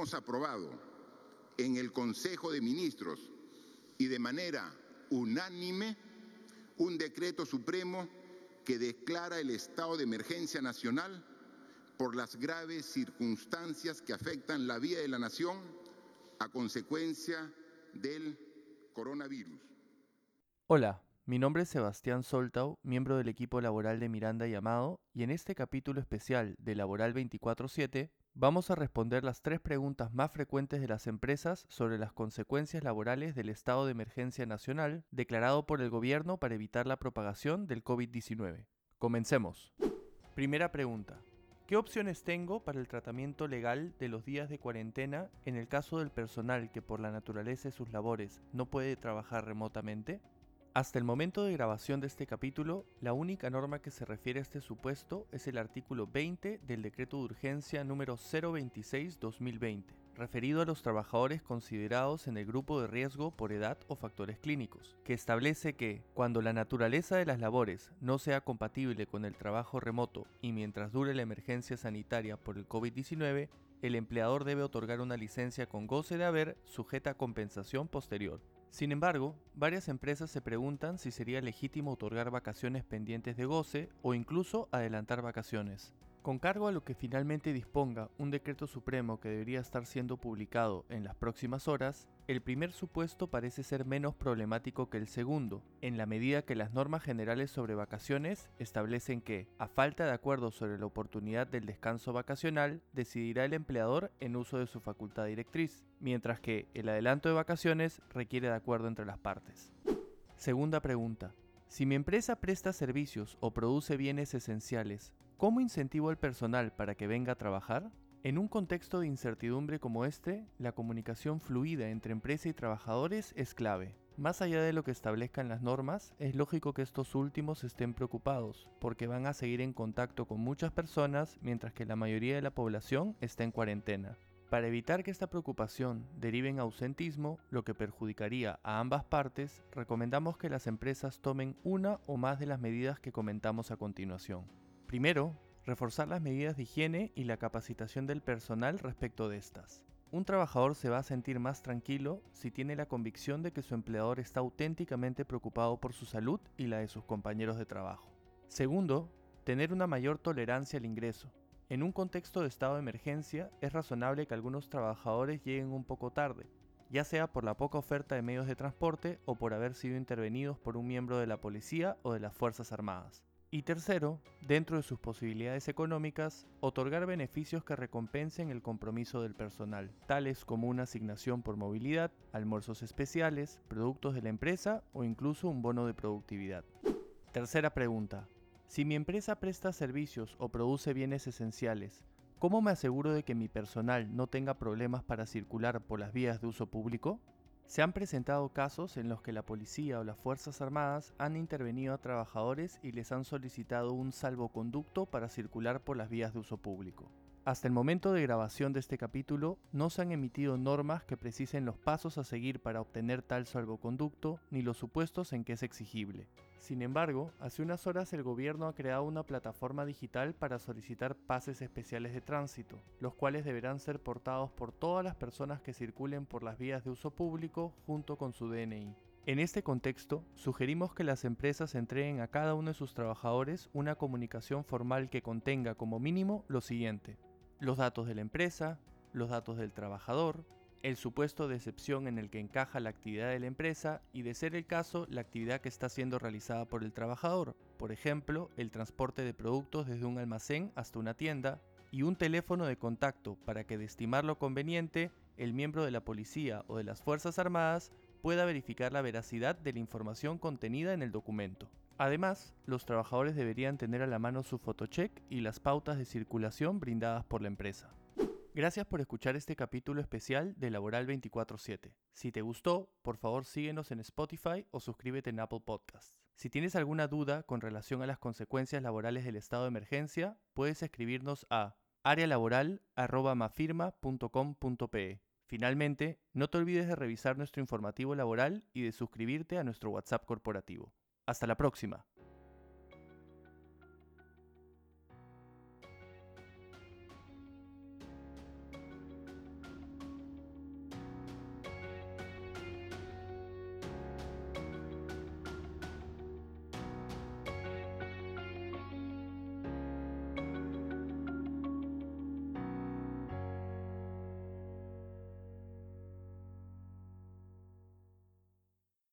hemos aprobado en el Consejo de Ministros y de manera unánime un decreto supremo que declara el estado de emergencia nacional por las graves circunstancias que afectan la vida de la nación a consecuencia del coronavirus. Hola, mi nombre es Sebastián Soltau, miembro del equipo laboral de Miranda y Amado, y en este capítulo especial de Laboral 24-7 Vamos a responder las tres preguntas más frecuentes de las empresas sobre las consecuencias laborales del estado de emergencia nacional declarado por el gobierno para evitar la propagación del COVID-19. Comencemos. Primera pregunta. ¿Qué opciones tengo para el tratamiento legal de los días de cuarentena en el caso del personal que por la naturaleza de sus labores no puede trabajar remotamente? Hasta el momento de grabación de este capítulo, la única norma que se refiere a este supuesto es el artículo 20 del Decreto de Urgencia número 026-2020, referido a los trabajadores considerados en el grupo de riesgo por edad o factores clínicos, que establece que, cuando la naturaleza de las labores no sea compatible con el trabajo remoto y mientras dure la emergencia sanitaria por el COVID-19, el empleador debe otorgar una licencia con goce de haber sujeta a compensación posterior sin embargo, varias empresas se preguntan si sería legítimo otorgar vacaciones pendientes de goce o incluso adelantar vacaciones. Con cargo a lo que finalmente disponga un decreto supremo que debería estar siendo publicado en las próximas horas, el primer supuesto parece ser menos problemático que el segundo, en la medida que las normas generales sobre vacaciones establecen que, a falta de acuerdo sobre la oportunidad del descanso vacacional, decidirá el empleador en uso de su facultad directriz, mientras que el adelanto de vacaciones requiere de acuerdo entre las partes. Segunda pregunta. Si mi empresa presta servicios o produce bienes esenciales, ¿cómo incentivo al personal para que venga a trabajar? En un contexto de incertidumbre como este, la comunicación fluida entre empresa y trabajadores es clave. Más allá de lo que establezcan las normas, es lógico que estos últimos estén preocupados, porque van a seguir en contacto con muchas personas mientras que la mayoría de la población está en cuarentena. Para evitar que esta preocupación derive en ausentismo, lo que perjudicaría a ambas partes, recomendamos que las empresas tomen una o más de las medidas que comentamos a continuación. Primero, reforzar las medidas de higiene y la capacitación del personal respecto de estas. Un trabajador se va a sentir más tranquilo si tiene la convicción de que su empleador está auténticamente preocupado por su salud y la de sus compañeros de trabajo. Segundo, tener una mayor tolerancia al ingreso. En un contexto de estado de emergencia, es razonable que algunos trabajadores lleguen un poco tarde, ya sea por la poca oferta de medios de transporte o por haber sido intervenidos por un miembro de la policía o de las Fuerzas Armadas. Y tercero, dentro de sus posibilidades económicas, otorgar beneficios que recompensen el compromiso del personal, tales como una asignación por movilidad, almuerzos especiales, productos de la empresa o incluso un bono de productividad. Tercera pregunta. Si mi empresa presta servicios o produce bienes esenciales, ¿cómo me aseguro de que mi personal no tenga problemas para circular por las vías de uso público? Se han presentado casos en los que la policía o las Fuerzas Armadas han intervenido a trabajadores y les han solicitado un salvoconducto para circular por las vías de uso público. Hasta el momento de grabación de este capítulo, no se han emitido normas que precisen los pasos a seguir para obtener tal salvoconducto ni los supuestos en que es exigible. Sin embargo, hace unas horas el gobierno ha creado una plataforma digital para solicitar pases especiales de tránsito, los cuales deberán ser portados por todas las personas que circulen por las vías de uso público junto con su DNI. En este contexto, sugerimos que las empresas entreguen a cada uno de sus trabajadores una comunicación formal que contenga como mínimo lo siguiente. Los datos de la empresa, los datos del trabajador, el supuesto de excepción en el que encaja la actividad de la empresa y, de ser el caso, la actividad que está siendo realizada por el trabajador, por ejemplo, el transporte de productos desde un almacén hasta una tienda, y un teléfono de contacto para que, de estimar lo conveniente, el miembro de la policía o de las Fuerzas Armadas pueda verificar la veracidad de la información contenida en el documento. Además, los trabajadores deberían tener a la mano su fotocheck y las pautas de circulación brindadas por la empresa. Gracias por escuchar este capítulo especial de Laboral 24/7. Si te gustó, por favor síguenos en Spotify o suscríbete en Apple Podcasts. Si tienes alguna duda con relación a las consecuencias laborales del estado de emergencia, puedes escribirnos a arealaboral.mafirma.com.pe. Finalmente, no te olvides de revisar nuestro informativo laboral y de suscribirte a nuestro WhatsApp corporativo. Hasta la próxima.